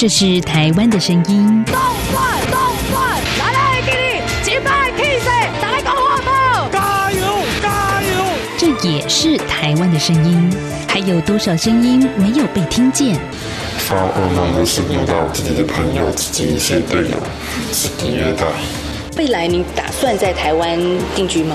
这是台湾的声音。动转动转，来来给你击败 K C，打来搞活宝，加油加油！这也是台湾的声音。还有多少声音没有被听见？发噩梦的是遇到自己的朋友、自己一些队友是第二代。未来你打算在台湾定居吗？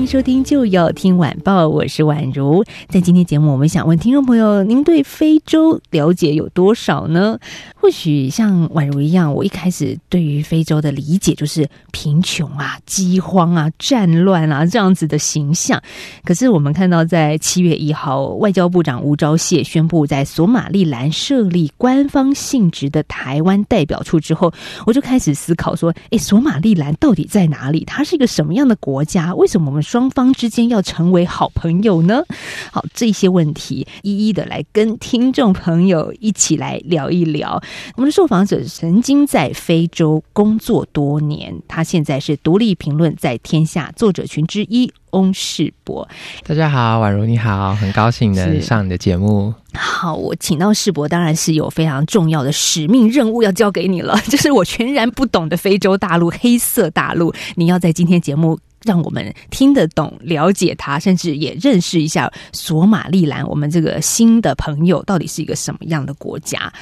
迎收听《就要听晚报》，我是宛如。在今天节目，我们想问听众朋友：您对非洲了解有多少呢？或许像宛如一样，我一开始对于非洲的理解就是贫穷啊、饥荒啊、战乱啊这样子的形象。可是我们看到，在七月一号，外交部长吴钊燮宣布在索马利兰设立官方性质的台湾代表处之后，我就开始思考说：诶，索马利兰到底在哪里？它是一个什么样的国家？为什么我们双方之间要成为好朋友呢？好，这些问题一一的来跟听众朋友一起来聊一聊。我们的受访者曾经在非洲工作多年，他现在是独立评论在天下作者群之一翁世博。大家好，宛如你好，很高兴能上你的节目。好，我请到世博，当然是有非常重要的使命任务要交给你了，就是我全然不懂的非洲大陆黑色大陆，你要在今天节目。让我们听得懂、了解他，甚至也认识一下索马利兰。我们这个新的朋友到底是一个什么样的国家？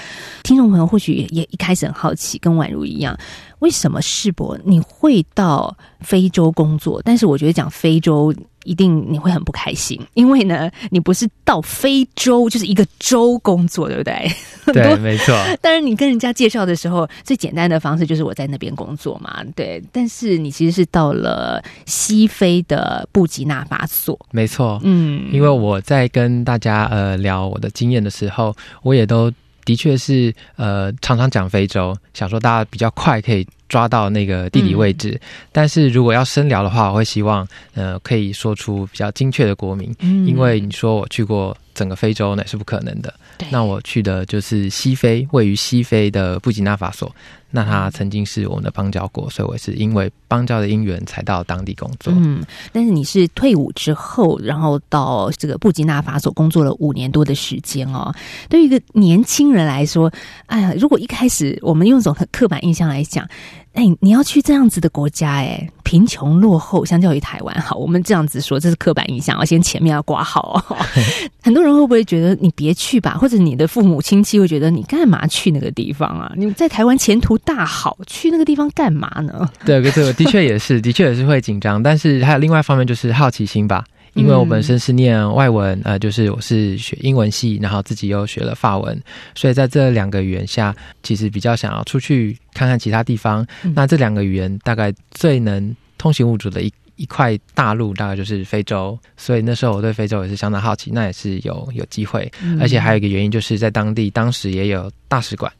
听众朋友或许也一开始很好奇，跟宛如一样，为什么世博你会到非洲工作？但是我觉得讲非洲。一定你会很不开心，因为呢，你不是到非洲，就是一个州工作，对不对？对，没错。但是你跟人家介绍的时候，最简单的方式就是我在那边工作嘛，对。但是你其实是到了西非的布吉纳法索，没错。嗯，因为我在跟大家呃聊我的经验的时候，我也都的确是呃常常讲非洲，想说大家比较快可以。抓到那个地理位置，但是如果要深聊的话，我会希望呃可以说出比较精确的国名，因为你说我去过整个非洲那是不可能的。那我去的就是西非，位于西非的布吉纳法索。那他曾经是我们的邦交国，所以我是因为邦交的因缘才到当地工作。嗯，但是你是退伍之后，然后到这个布吉纳法索工作了五年多的时间哦。对于一个年轻人来说，哎呀，如果一开始我们用一种很刻板印象来讲。哎，你要去这样子的国家，哎，贫穷落后，相较于台湾，好，我们这样子说，这是刻板印象，要先前面要挂号。很多人会不会觉得你别去吧？或者你的父母亲戚会觉得你干嘛去那个地方啊？你在台湾前途大好，去那个地方干嘛呢？对，这个的确也是，的确也是会紧张，但是还有另外一方面就是好奇心吧。因为我本身是念外文，呃，就是我是学英文系，然后自己又学了法文，所以在这两个语言下，其实比较想要出去看看其他地方。那这两个语言大概最能通行无阻的一一块大陆，大概就是非洲。所以那时候我对非洲也是相当好奇，那也是有有机会。而且还有一个原因，就是在当地当时也有大使馆，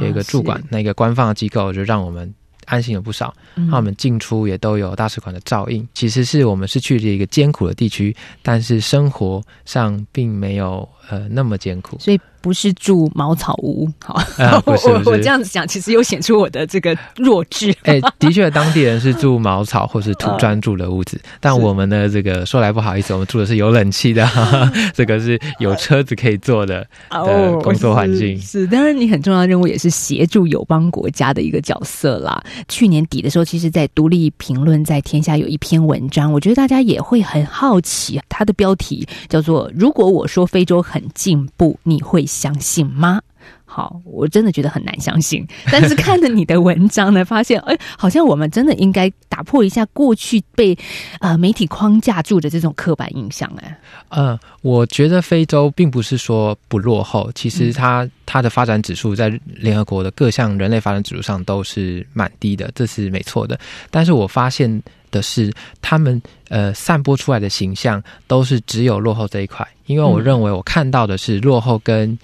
有一个驻馆，那个官方的机构就让我们。安心了不少，那我们进出也都有大使馆的照应。其实是我们是去了一个艰苦的地区，但是生活上并没有呃那么艰苦，所以。不是住茅草屋，好，我我这样子讲，其实又显出我的这个弱智。哎，的确，当地人是住茅草或是土砖住的屋子，但我们呢这个说来不好意思，我们住的是有冷气的，这个是有车子可以坐的的工作环境。是，当然，你很重要的任务也是协助友邦国家的一个角色啦。去年底的时候，其实，在独立评论在天下有一篇文章，我觉得大家也会很好奇，它的标题叫做“如果我说非洲很进步，你会”。相信吗？好，我真的觉得很难相信。但是看了你的文章呢，发现哎，好像我们真的应该打破一下过去被呃媒体框架住的这种刻板印象。哎，呃，我觉得非洲并不是说不落后，其实它它的发展指数在联合国的各项人类发展指数上都是蛮低的，这是没错的。但是我发现的是，他们呃散播出来的形象都是只有落后这一块。因为我认为我看到的是落后跟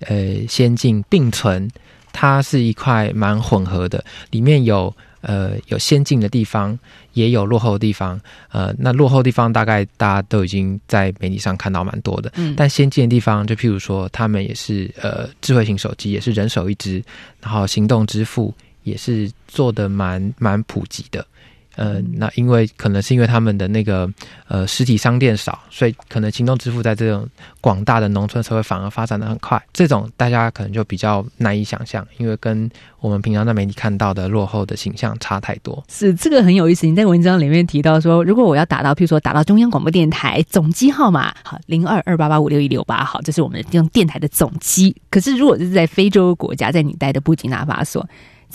呃先进并存它是一块蛮混合的，里面有呃有先进的地方，也有落后的地方。呃，那落后地方大概大家都已经在媒体上看到蛮多的，嗯但先进的地方，就譬如说，他们也是呃智慧型手机，也是人手一只，然后行动支付也是做的蛮蛮普及的。呃，那因为可能是因为他们的那个呃实体商店少，所以可能行动支付在这种广大的农村社会反而发展的很快。这种大家可能就比较难以想象，因为跟我们平常在媒体看到的落后的形象差太多。是这个很有意思。你在文章里面提到说，如果我要打到，譬如说打到中央广播电台总机号码，好零二二八八五六一六八，好，这是我们用电台的总机。可是如果是在非洲国家，在你待的布吉纳法索，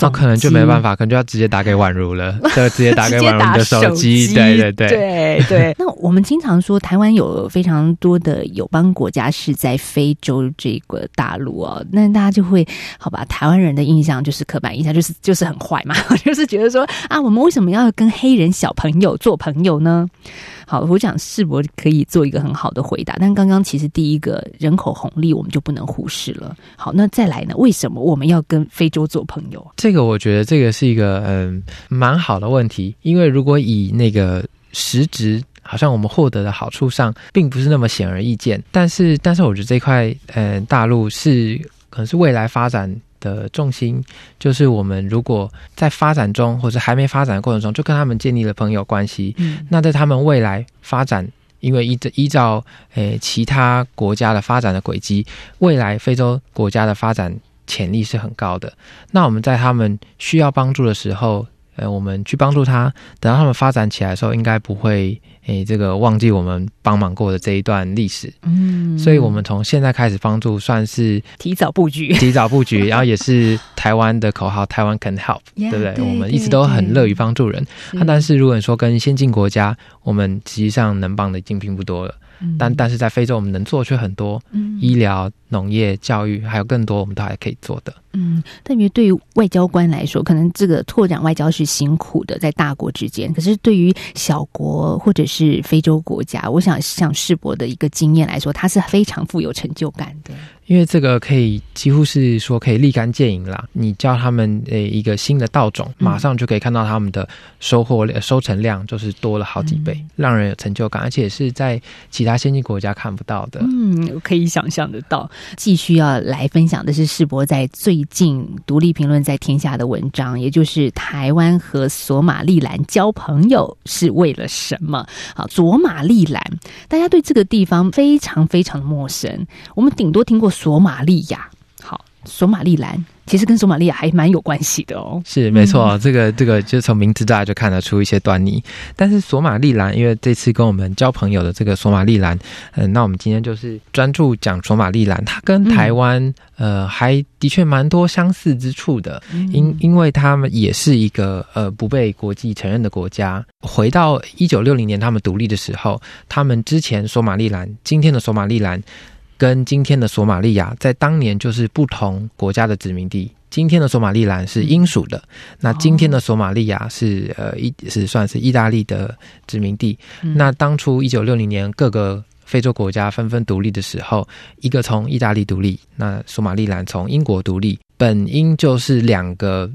那、可能就没办法。可能就要直接打给宛如了，就直接打给宛如的手机。机对对对。对对。那我们经常说，台湾有非常多的友邦国家是在非洲这个大陆哦，那大家就会好吧？台湾人的印象就是刻板印象，就是就是很坏嘛，就是觉得说啊，我们为什么要跟黑人小朋友做朋友呢？好，我想世博可以做一个很好的回答，但刚刚其实第一个人口红利我们就不能忽视了。好，那再来呢？为什么我们要跟非洲做朋友？这个我觉得这个是一个嗯蛮好的问题，因为如果以那个实质，好像我们获得的好处上，并不是那么显而易见。但是，但是我觉得这块嗯大陆是可能是未来发展的重心，就是我们如果在发展中或者还没发展的过程中，就跟他们建立了朋友关系，嗯那在他们未来发展。因为依照依照诶其他国家的发展的轨迹，未来非洲国家的发展潜力是很高的。那我们在他们需要帮助的时候，呃，我们去帮助他，等到他们发展起来的时候，应该不会诶这个忘记我们帮忙过的这一段历史。嗯所以，我们从现在开始帮助，算是提早布局。提早布局，然后也是台湾的口号“台湾 can help”，Yeah，对不对？我们一直都很乐于帮助人。啊，但是如果你说跟先进国家，我们实际上能帮的已经并不多了。但但是在非洲，我们能做却很多，嗯医疗、农业、教育，还有更多我们都还可以做的。嗯，特别对于外交官来说，可能这个拓展外交是辛苦的，在大国之间。可是对于小国或者是非洲国家，我想像世博的一个经验来说，他是非常富有成就感的。因为这个可以几乎是说可以立竿见影啦。你教他们呃一个新的稻种，嗯马上就可以看到他们的收获量、收成量就是多了好几倍，嗯让人有成就感，而且是在其他先进国家看不到的。嗯，我可以想象得到。继续要来分享的是世博在最仅独立评论在天下的文章，也就是台湾和索马利兰交朋友是为了什么？好，索马利兰，大家对这个地方非常非常的陌生，我们顶多听过索马利亚。好，索马利兰其实跟索马利亚还蛮有关系的哦。是没错，这个这个就从名字大家就看得出一些端倪。但是索马利兰，因为这次跟我们交朋友的这个索马利兰，嗯、那我们今天就是专注讲索马利兰，它跟台湾、呃还的确蛮多相似之处的，因因为他们也是一个呃不被国际承认的国家。回到一九六零年他们独立的时候，他们之前索马利兰，今天的索马利兰。跟今天的索马利亚在当年就是不同国家的殖民地。今天的索马利兰是英属的，那今天的索马利亚是呃意是算是意大利的殖民地。那当初一九六零年各个非洲国家纷纷独立的时候，一个从意大利独立，那索马利兰从英国独立，本应就是两个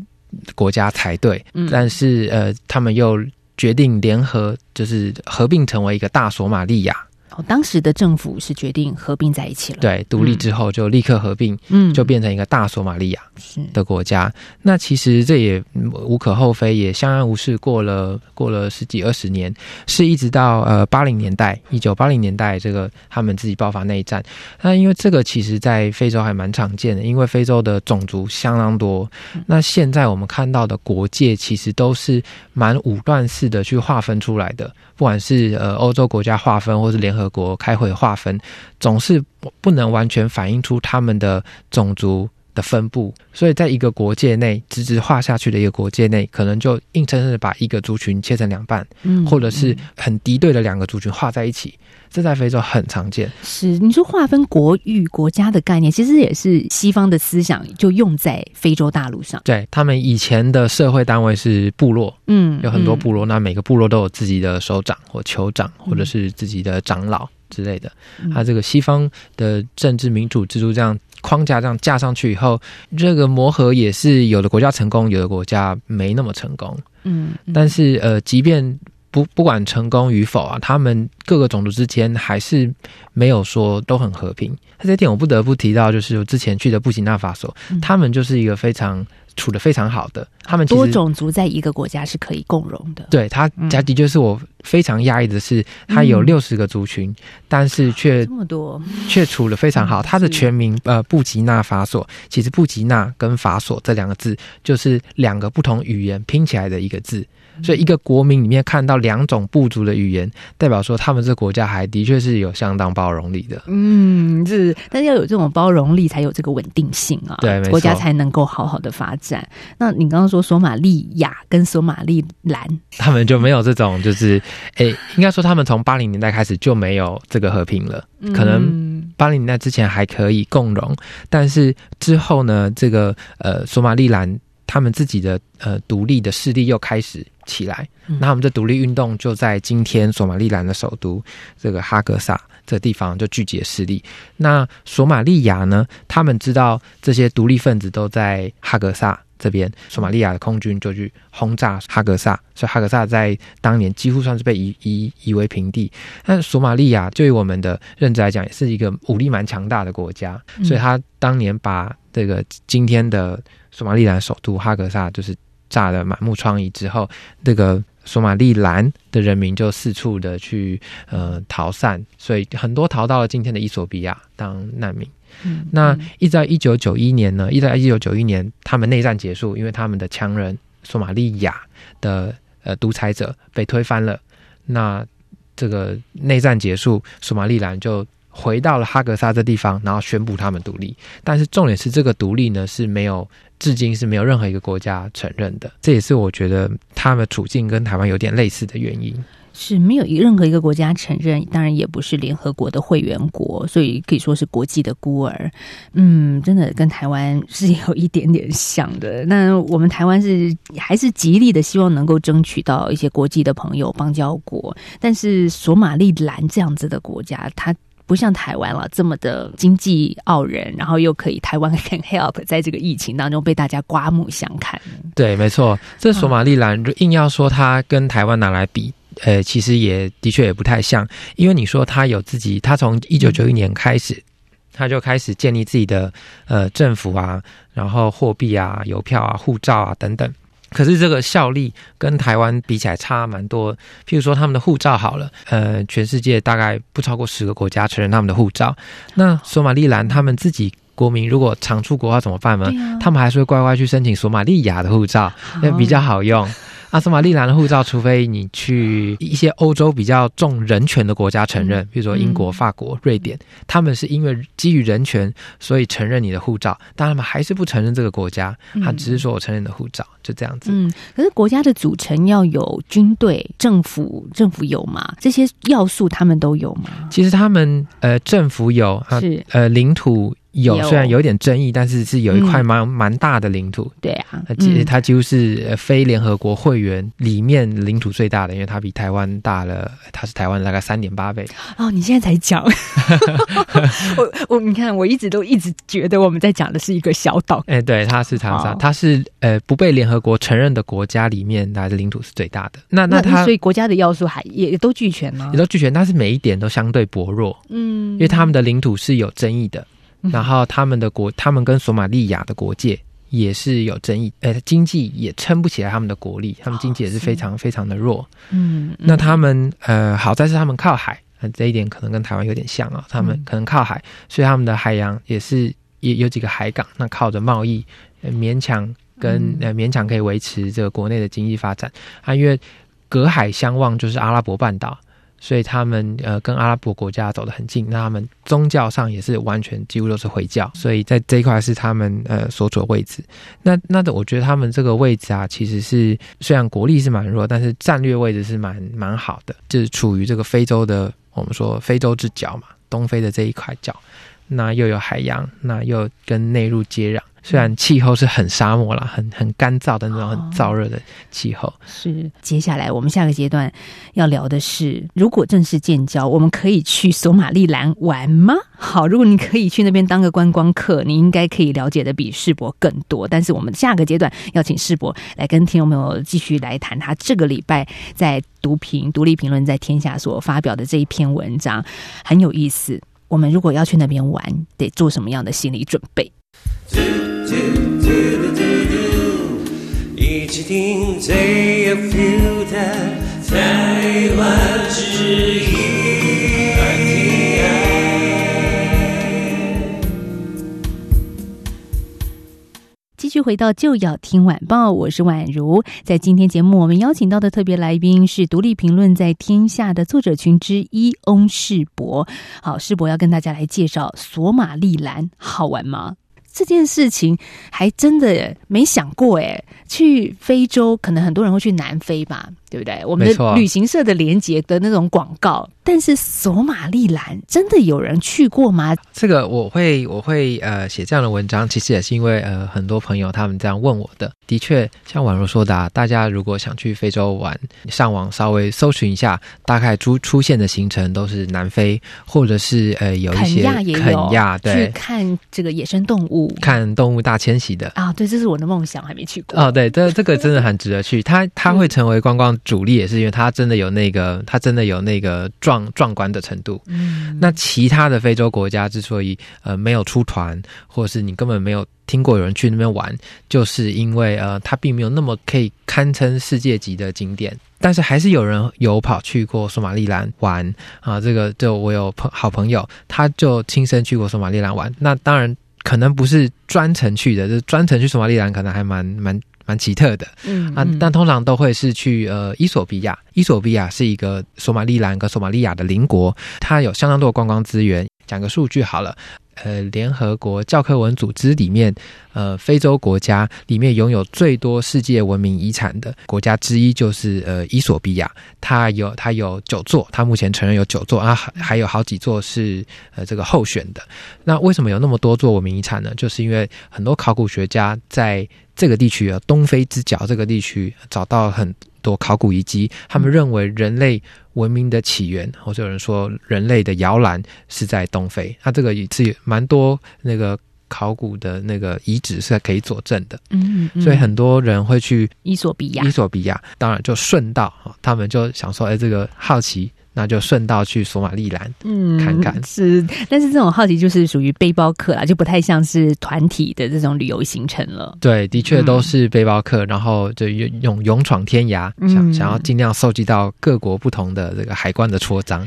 国家才对，嗯但是呃他们又决定联合，就是合并成为一个大索马利亚。哦，当时的政府是决定合并在一起了。，对，独立之后就立刻合并，嗯就变成一个大索马利亚是的国家。那其实这也嗯无可厚非，也相安无事，过了过了十几二十年，是一直到呃八零年代，一九八零年代这个他们自己爆发内战。那因为这个其实在非洲还蛮常见的，因为非洲的种族相当多。那现在我们看到的国界其实都是蛮武断式的去划分出来的，不管是呃欧洲国家划分，或是联合德国开会划分，总是不能完全反映出他们的种族的分布，所以在一个国界内直直画下去的一个国界内，可能就硬生生的把一个族群切成两半，嗯或者是很敌对的两个族群画在一起，这在非洲很常见。是你说划分国域国家的概念，其实也是西方的思想就用在非洲大陆上。对他们以前的社会单位是部落，嗯有很多部落，那每个部落都有自己的首长或酋长，或者是自己的长老之类的。嗯它这个西方的政治民主制度这样框架这样架上去以后，这个磨合也是有的国家成功，有的国家没那么成功。嗯，但是呃，即便不不管成功与否啊，他们各个种族之间还是没有说都很和平。那这点我不得不提到，就是我之前去的布吉纳法索，他们就是一个非常处的非常好的，他们多种族在一个国家是可以共荣的。对他，他的确是我非常压抑的是，他有六十个族群，但是却这么多，却处的非常好。他的全名呃布吉纳法索，其实布吉纳跟法索这两个字就是两个不同语言拼起来的一个字。所以，一个国民里面看到两种部族的语言，代表说他们这个国家还的确是有相当包容力的。嗯，是，但是要有这种包容力，才有这个稳定性啊，对国家才能够好好的发展。那你刚刚说索马利亚跟索马利兰，他们就没有这种，就是诶，应该说他们从八零年代开始就没有这个和平了。可能嗯八零年代之前还可以共荣，但是之后呢，这个呃索马利兰他们自己的呃独立的势力又开始起来，嗯那他们的独立运动就在今天索马利兰的首都这个哈格萨这个地方就聚集了势力。那索马利亚呢，他们知道这些独立分子都在哈格萨。这边索马利亚的空军就去轰炸哈格萨，所以哈格萨在当年几乎算是被夷夷夷为平地。但索马利亚就于我们的认知来讲，也是一个武力蛮强大的国家，所以他当年把这个今天的索马利兰首都哈格萨就是炸得满目疮痍之后，这个索马利兰的人民就四处的去呃逃散，所以很多逃到了今天的伊索比亚当难民。嗯那一直到一九九一年呢，一直到一九九一年，他们内战结束，因为他们的强人索马利亚的呃独裁者被推翻了，那这个内战结束，索马利兰就回到了哈格萨这地方，然后宣布他们独立。但是重点是，这个独立呢是没有，至今是没有任何一个国家承认的。这也是我觉得他们处境跟台湾有点类似的原因。是没有任何一个国家承认，当然也不是联合国的会员国，所以可以说是国际的孤儿。嗯，真的跟台湾是有一点点像的。那我们台湾是还是极力的希望能够争取到一些国际的朋友邦交国，但是索马利兰这样子的国家，它。不像台湾了这么的经济傲人，然后又可以台湾 can help 在这个疫情当中被大家刮目相看。对，没错，这索马利兰硬要说它跟台湾拿来比，呃，其实也的确也不太像，因为你说它有自己，它从一九九一年开始，它就开始建立自己的呃政府啊，然后货币啊、邮票啊、护照啊等等。可是这个效力跟台湾比起来差蛮多。譬如说他们的护照好了，呃，全世界大概不超过十个国家承认他们的护照。那索马利兰他们自己国民如果常出国要怎么办呢？啊他们还是会乖乖去申请索马利亚的护照，那比较好用。啊，索马利兰的护照，除非你去一些欧洲比较重人权的国家承认，比如说英国、法国、瑞典，他们是因为基于人权，所以承认你的护照，但他们还是不承认这个国家，他只是说我承认你的护照，就这样子。嗯，可是国家的组成要有军队、政府，政府有吗？这些要素他们都有吗？其实他们呃政府有啊是呃领土有，虽然有点争议，但是是有一块嗯蛮蛮、大的领土。对啊，呃，几嗯它几乎是呃非联合国会员里面领土最大的，因为它比台湾大了，它是台湾大概三点八倍。哦，你现在才讲，我我你看，我一直都一直觉得我们在讲的是一个小岛。哎、对，它是长沙好，它是呃不被联合国承认的国家里面，它的领土是最大的。那那它所以国家的要素还也都俱全吗也？都俱全，但是每一点都相对薄弱，嗯因为他们的领土是有争议的，然后他们的国，他们跟索马利亚的国界。也是有争议，呃，经济也撑不起来他们的国力，他们经济也是非常非常的弱。嗯，那他们呃，好在是他们靠海，呃这一点可能跟台湾有点像啊。他们嗯可能靠海，所以他们的海洋也是也有几个海港，那靠着贸易，呃、勉强跟嗯呃勉强可以维持这个国内的经济发展啊。因为隔海相望就是阿拉伯半岛，所以他们呃跟阿拉伯国家走得很近，那他们宗教上也是完全几乎都是回教，所以在这一块是他们呃所处的位置。那那的，我觉得他们这个位置啊，其实是虽然国力是蛮弱，但是战略位置是蛮蛮好的，就是处于这个非洲的我们说非洲之角嘛，东非的这一块角。那又有海洋，那又跟内陆接壤。虽然气候是很沙漠啦，很很干燥的那种很燥热的气候。是，接下来我们下个阶段要聊的是，如果正式建交，我们可以去索马利兰玩吗？好，如果你可以去那边当个观光客，你应该可以了解的比世博更多。但是我们下个阶段要请世博来跟听众朋友继续来谈他这个礼拜在读评独立评论在天下所发表的这一篇文章，很有意思。我们如果要去那边玩，得做什么样的心理准备？一起听最有 feel 的台湾之音。就回到就要听晚报，我是宛如。在今天节目，我们邀请到的特别来宾是独立评论在天下的作者群之一翁世博。好，世博要跟大家来介绍索马利兰，好玩吗？这件事情还真的没想过哎，去非洲可能很多人会去南非吧，对不对？我们的旅行社的连接的那种广告，但是索马利兰真的有人去过吗？这个我会我会呃写这样的文章，其实也是因为呃很多朋友他们这样问我的。的确，像宛如说的，啊大家如果想去非洲玩，上网稍微搜寻一下，大概出出现的行程都是南非，或者是呃有一些肯亚也肯亚对去看这个野生动物看动物大迁徙的。啊，对，这是我的梦想，还没去过。哦，对，这这个真的很值得去。它它会成为观光主力，也是因为它真的有那个，它真的有那个壮壮观的程度。嗯，那其他的非洲国家之所以呃没有出团，或者是你根本没有听过有人去那边玩，就是因为呃它并没有那么可以堪称世界级的景点。但是还是有人有跑去过索马利兰玩啊，这个就我有朋好朋友，他就亲身去过索马利兰玩。那当然可能不是专程去的，就是专程去索马利兰可能还蛮蛮蛮奇特的。嗯啊，但通常都会是去呃伊索比亚。伊索比亚是一个索马利兰跟索马利亚的邻国，它有相当多的观光资源。讲个数据好了，呃，联合国教科文组织里面，呃，非洲国家里面拥有最多世界文明遗产的国家之一就是呃伊索比亚，它有它有九座，它目前承认有九座啊，还还有好几座是呃这个候选的。那为什么有那么多座文明遗产呢？就是因为很多考古学家在这个地区啊，东非之角这个地区找到很多考古遗迹，他们认为人类文明的起源，或者有人说人类的摇篮是在东非。那这个也是蛮多那个考古的那个遗址是可以佐证的，嗯，嗯所以很多人会去伊索比亚伊索比亚，当然就顺道啊，他们就想说，哎，这个好奇。那就顺道去索马利兰，嗯看看是，但是这种好奇就是属于背包客啦，就不太像是团体的这种旅游行程了。对，的确都是背包客，然后就勇勇勇闯天涯，想嗯想要尽量收集到各国不同的这个海关的戳章。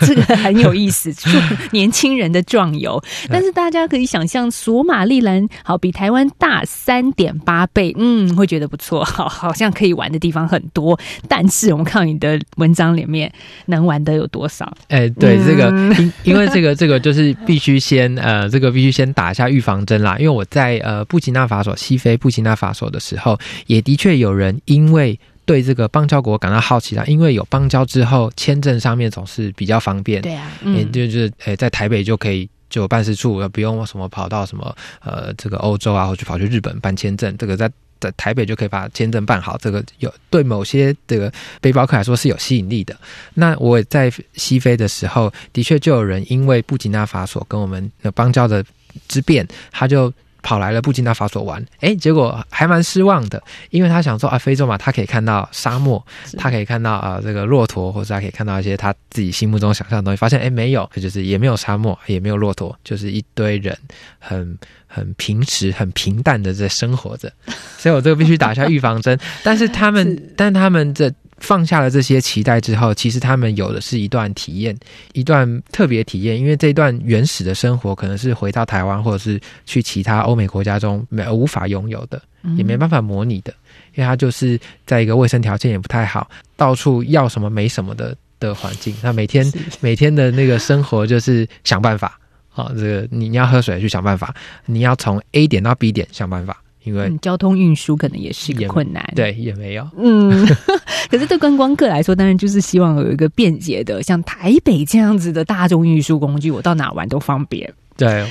这个很有意思，就年轻人的壮游。但是大家可以想象，索马利兰好比台湾大三点八倍，嗯，会觉得不错，好，好像可以玩的地方很多。但是我们看你的文章里面能玩的有多少？哎，对，嗯这个因因为这个 这个就是必须先呃，这个必须先打一下预防针啦。因为我在呃布吉纳法索西非布吉纳法索的时候，也的确有人因为对这个邦交国感到好奇啦，因为有邦交之后，签证上面总是比较方便，对啊，就是诶，在台北就可以就有办事处，不用什么跑到什么呃这个欧洲啊，或者跑去日本办签证，这个在。在台北就可以把签证办好，这个有对某些的背包客来说是有吸引力的。那我在西非的时候，的确就有人因为布吉纳法索跟我们的邦交的之变，他就跑来了布吉纳法索玩，哎，结果还蛮失望的，因为他想说啊，非洲嘛，他可以看到沙漠，他可以看到啊、这个骆驼，或者他可以看到一些他自己心目中想象的东西，发现哎没有，就是也没有沙漠，也没有骆驼，就是一堆人很很平时、很平淡的在生活着，所以我这个必须打一下预防针。但是他们，但他们这放下了这些期待之后，其实他们有的是一段体验，一段特别体验，因为这段原始的生活可能是回到台湾或者是去其他欧美国家中没无法拥有的，也没办法模拟的，因为它就是在一个卫生条件也不太好，到处要什么没什么的的环境，那每天每天的那个生活就是想办法。啊，这个你你要喝水去想办法，你要从 A 点到 B 点想办法，因为、嗯，交通运输可能也是一个困难。，对也没有。嗯，可是对观光客来说，当然就是希望有一个便捷的，像台北这样子的大众运输工具，我到哪玩都方便。对，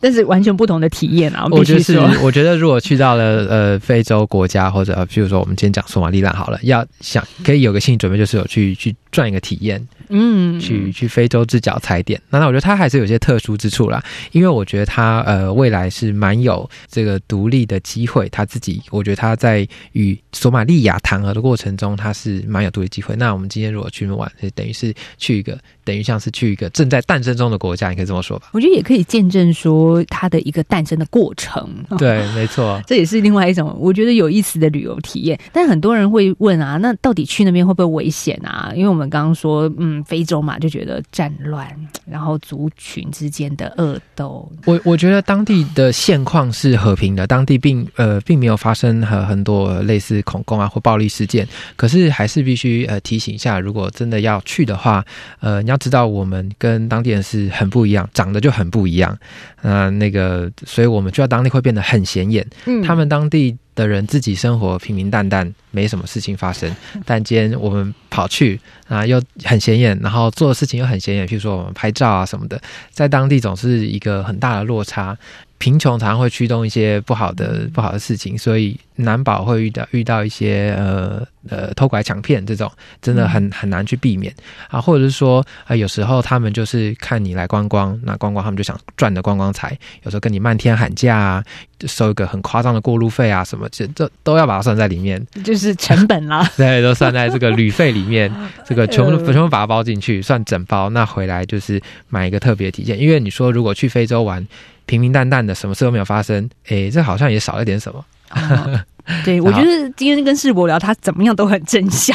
但是完全不同的体验啊！我觉得是我觉得如果去到了呃非洲国家或者呃譬如说我们今天讲索马利兰好了，要想可以有个心理准备，就是有去去赚一个体验，嗯，去去非洲之角踩点。那那我觉得它还是有些特殊之处啦，因为我觉得它呃未来是蛮有这个独立的机会，他自己我觉得他在与索马利亚谈和的过程中，他是蛮有独立机会。那我们今天如果去玩，就等于是去一个等于像是去一个正在诞生中的国家，你可以这么说吧？我觉得也可以见证说它的一个诞生的过程。对，没错。这也是另外一种我觉得有意思的旅游体验。但很多人会问啊，那到底去那边会不会危险啊？因为我们刚刚说，嗯，非洲嘛，就觉得战乱，然后族群之间的恶斗。我我觉得当地的现况是和平的，当地并呃并没有发生很很多类似恐攻啊或暴力事件。可是还是必须呃提醒一下，如果真的要去的话，呃你要知道我们跟当地人是很不一样，长得就很不一样。呃那个，所以我们去到当地会变得很显眼。嗯他们当地的人自己生活平平淡淡，没什么事情发生。但今天我们跑去啊，又很显眼，然后做的事情又很显眼，譬如说我们拍照啊什么的，在当地总是一个很大的落差。贫穷常常会驱动一些不好的不好的事情，所以难保会遇到遇到一些呃呃偷拐抢骗这种，真的很很难去避免啊，或者是说呃有时候他们就是看你来观光，那观光他们就想赚的观光财，有时候跟你漫天喊价啊，收一个很夸张的过路费啊什么，这这都要把它算在里面，就是成本啦。对，都算在这个旅费里面，这个全部呃全部把它包进去，算整包。那回来就是买一个特别体验，因为你说如果去非洲玩，平平淡淡的，什么事都没有发生，诶，这好像也少了点什么。哦对，我觉得今天跟世博聊，他怎么样都很正向。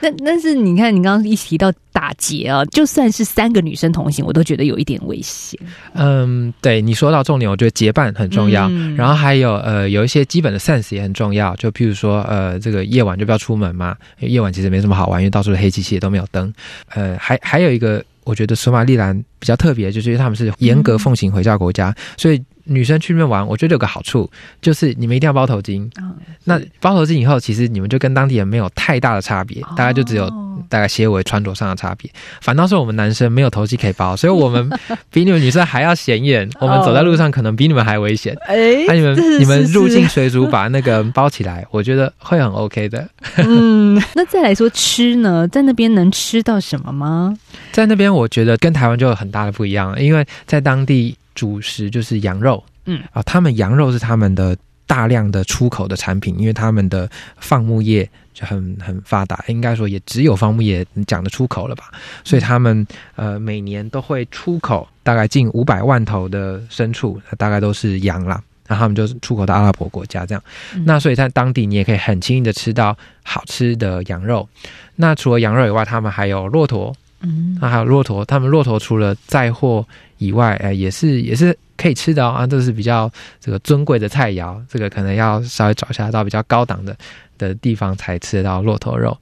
那但是你看，你刚刚一提到打劫啊，就算是三个女生同行，我都觉得有一点危险。嗯，对你说到重点，我觉得结伴很重要，嗯然后还有呃有一些基本的 sense 也很重要，就譬如说呃这个夜晚就不要出门嘛，夜晚其实没什么好玩，因为到处是黑漆漆的都没有灯。呃，还还有一个我觉得索马利兰比较特别，就是因为他们是严格奉行回教国家，所以女生去那边玩，我觉得有个好处就是你们一定要包头巾。嗯那包头巾以后，其实你们就跟当地人没有太大的差别，大概就只有哦大概些微穿着上的差别。反倒是我们男生没有头巾可以包，所以我们 比你们女生还要显眼。我们走在路上可能比你们还危险。哎那、你们是你们入境水族把那个包起来，我觉得会很 OK 的。嗯，那再来说吃呢，在那边能吃到什么吗？在那边，我觉得跟台湾就有很大的不一样，因为在当地主食就是羊肉，嗯。啊，他们羊肉是他们的大量的出口的产品，因为他们的放牧业就很很发达，应该说也只有放牧业讲得出口了吧，所以他们呃每年都会出口大概近五百万头的牲畜，大概都是羊啦。然后他们就是出口到阿拉伯国家这样，嗯。那所以在当地你也可以很轻易的吃到好吃的羊肉。那除了羊肉以外，他们还有骆驼，嗯那还有骆驼，他们骆驼除了载货以外，呃，也是也是可以吃的哦啊，这是比较这个尊贵的菜肴，这个可能要稍微找一下到比较高档的的地方才吃得到骆驼肉。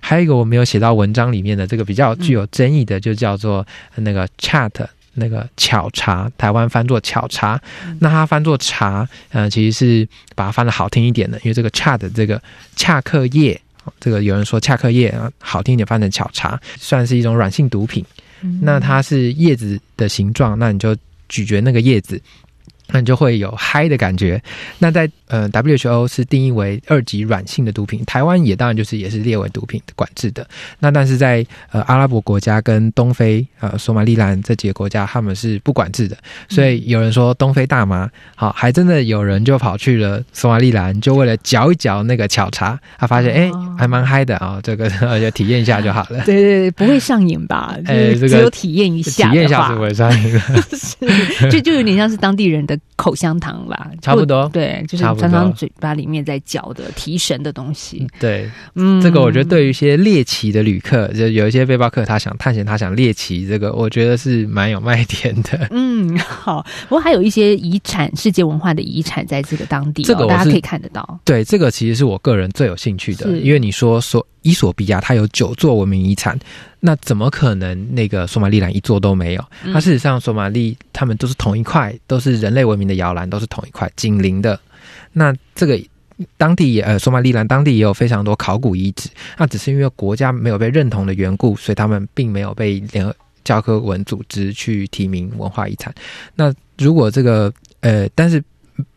还有一个我没有写到文章里面的，这个比较具有争议的，就叫做那个 chat。那个巧茶，台湾翻作巧茶，那它翻作茶，呃，其实是把它翻的好听一点的，因为这个 chat 的这个恰克叶，这个有人说恰克叶啊，好听一点翻成巧茶，算是一种软性毒品。那它是叶子的形状，那你就咀嚼那个叶子，那你就会有嗨的感觉。那在呃 WHO 是定义为二级软性的毒品，台湾也当然就是也是列为毒品管制的。那但是在呃阿拉伯国家跟东非呃索马利兰这几个国家，他们是不管制的。所以有人说东非大麻，好，还真的有人就跑去了索马利兰，就为了嚼一嚼那个巧茶，他发现哎、哦还蛮嗨的啊、这个 就体验一下就好了。对对对，不会上瘾吧？哎这个只有体验一下，体验一下是不会上瘾的。是就就有点像是当地人的口香糖啦，差不多对，就是常常嘴巴里面在嚼的提神的东西。对，嗯，这个我觉得对于一些猎奇的旅客，就有一些背包客，他想探险，他想猎奇，这个我觉得是蛮有卖点的。嗯，好。不过还有一些遗产，世界文化的遗产在这个当地、哦，这个大家可以看得到。对，这个其实是我个人最有兴趣的，因为你说说伊索比亚它有九座文明遗产，那怎么可能那个索马利兰一座都没有？嗯那事实上，索马利他们都是同一块，都是人类文明的摇篮，都是同一块紧邻的。那这个当地也呃，索马利兰当地也有非常多考古遗址，那只是因为国家没有被认同的缘故，所以他们并没有被联合教科文组织去提名文化遗产。那如果这个呃，但是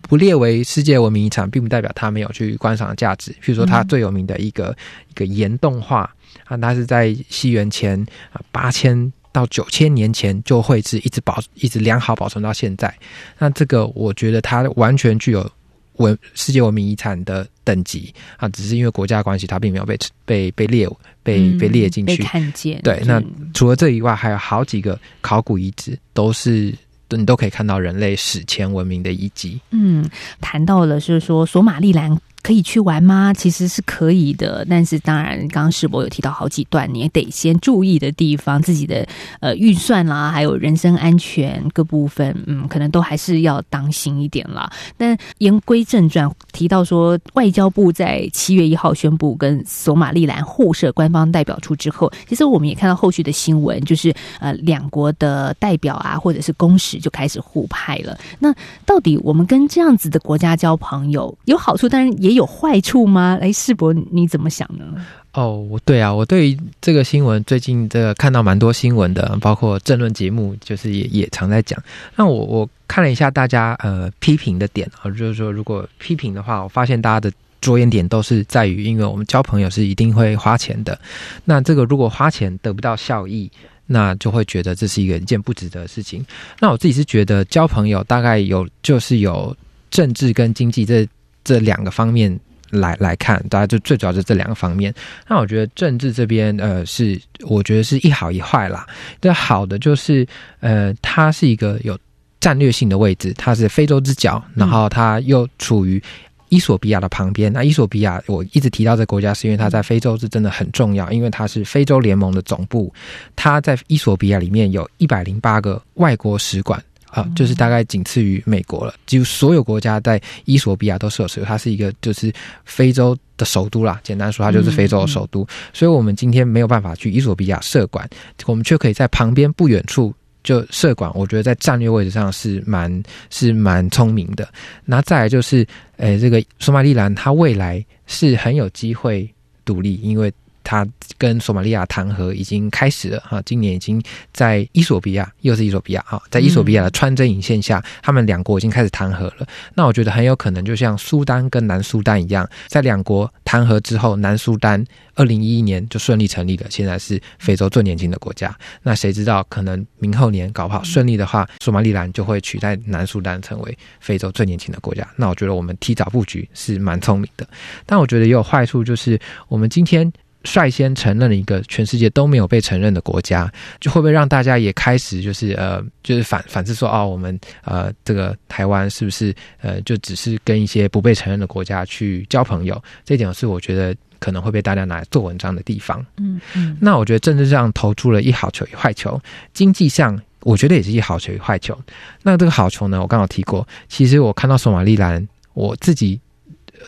不列为世界文明遗产，并不代表它没有去观赏的价值。譬如说，它嗯最有名的一个、一个岩洞画啊，它是在西元前啊八千到九千年前就绘制，一直保一直良好保存到现在。那这个我觉得它完全具有文世界文明遗产的等级啊，只是因为国家关系，它并没有被被被列被被列进去。看见。对，那嗯除了这以外，还有好几个考古遗址都是你都可以看到人类史前文明的遗迹。嗯，谈到了就是说索马利兰。可以去玩吗？其实是可以的，但是当然，刚刚世博有提到好几段，你也得先注意的地方，自己的呃预算啦，还有人身安全各部分，嗯，可能都还是要当心一点啦。但言归正传，提到说，外交部在七月一号宣布跟索马利兰互设官方代表处之后，其实我们也看到后续的新闻，就是呃两国的代表啊，或者是公使就开始互派了。那到底我们跟这样子的国家交朋友有好处，当然也有坏处吗？哎，世博你怎么想呢？哦，我对啊，我对于这个新闻最近这个看到蛮多新闻的，包括政论节目，就是也也常在讲。那我我看了一下大家呃批评的点啊，就是说如果批评的话，我发现大家的着眼点都是在于，因为我们交朋友是一定会花钱的，那这个如果花钱得不到效益。那就会觉得这是一个一件不值得的事情。那我自己是觉得交朋友大概有就是有政治跟经济这这两个方面来来看，大家就最主要是这两个方面。那我觉得政治这边，呃，是我觉得是一好一坏啦。这好的就是，呃，它是一个有战略性的位置，它是非洲之角，然后它又处于伊索比亚的旁边。那伊索比亚，我一直提到这个国家，是因为它在非洲是真的很重要，因为它是非洲联盟的总部。它在伊索比亚里面有一百零八个外国使馆。啊，就是大概仅次于美国了。几乎所有国家在伊索比亚都设有，它是一个就是非洲的首都啦。简单说，它就是非洲的首都。所以，我们今天没有办法去伊索比亚设馆，我们却可以在旁边不远处就设馆。我觉得在战略位置上是蛮是蛮聪明的。那再来就是，诶，这个索马利兰它未来是很有机会独立，因为。他跟索马利亚谈和已经开始了哈，今年已经在伊索比亚，又是伊索比亚哈，在伊索比亚的穿针引线下，他们两国已经开始谈和了。那我觉得很有可能就像苏丹跟南苏丹一样，在两国谈和之后，南苏丹二零一一年就顺利成立了，现在是非洲最年轻的国家。那谁知道可能明后年搞不好顺利的话，索马利兰就会取代南苏丹成为非洲最年轻的国家。那我觉得我们提早布局是蛮聪明的，但我觉得也有坏处，就是我们今天。率先承认了一个全世界都没有被承认的国家，就会不会让大家也开始就是呃，就是反反思说哦，我们呃这个台湾是不是呃就只是跟一些不被承认的国家去交朋友？这一点是我觉得可能会被大家拿来做文章的地方。嗯嗯，那我觉得政治上投出了一好球一坏球，经济上我觉得也是一好球一坏球。那这个好球呢，我刚好提过，其实我看到索马利兰，我自己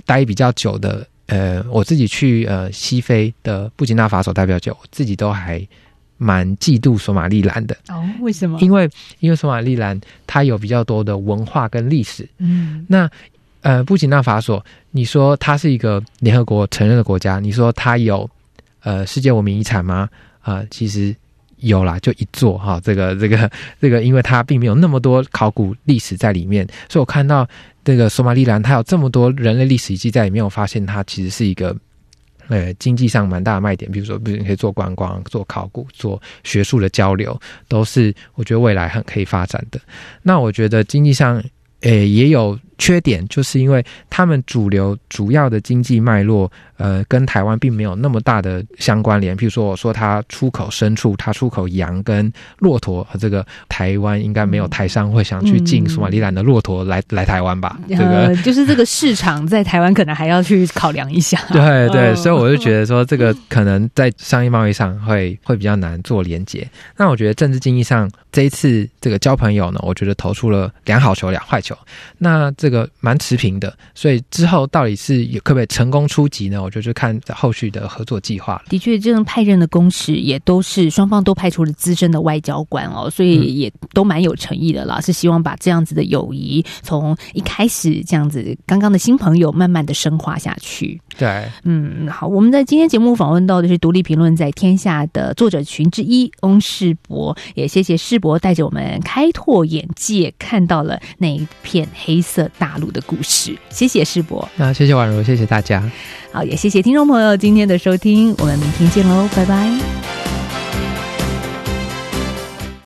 待比较久的。呃，我自己去呃西非的布吉纳法索代表酒，我自己都还蛮嫉妒索马利兰的。哦，为什么？因为因为索马利兰它有比较多的文化跟历史。嗯，那呃布吉纳法索，你说它是一个联合国承认的国家，你说它有呃世界文明遗产吗？啊、呃，其实。有啦，就一座哈，这个这个这个，因为它并没有那么多考古历史在里面，所以我看到这个索马利兰它有这么多人类历史遗迹在里面，我发现它其实是一个呃经济上蛮大的卖点。比如说，比如你可以做观光、做考古、做学术的交流，都是我觉得未来很可以发展的。那我觉得经济上诶也有缺点，就是因为他们主流主要的经济脉络。呃，跟台湾并没有那么大的相关联。譬如说，我说它出口牲畜，它出口羊跟骆驼，这个台湾应该没有台商会想去进索马利兰的骆驼来、嗯、来台湾吧？这个、呃、就是这个市场在台湾可能还要去考量一下。对 对，所以我就觉得说，这个可能在商业贸易上会会比较难做连接。那我觉得政治经济上这一次这个交朋友呢，我觉得投出了两好球两坏球，那这个蛮持平的。所以之后到底是有可不可以成功出击呢？我就去看后续的合作计划了。的确，这种派任的公使也都是双方都派出了资深的外交官哦，所以也都蛮有诚意的啦，是希望把这样子的友谊从一开始这样子刚刚的新朋友，慢慢的深化下去。对，嗯，好，我们在今天节目访问到的是独立评论在天下的作者群之一翁世博，也谢谢世博带着我们开拓眼界，看到了那一片黑色大陆的故事。谢谢世博，那谢谢婉如，谢谢大家。好，也谢谢听众朋友今天的收听，我们明天见喽，拜拜。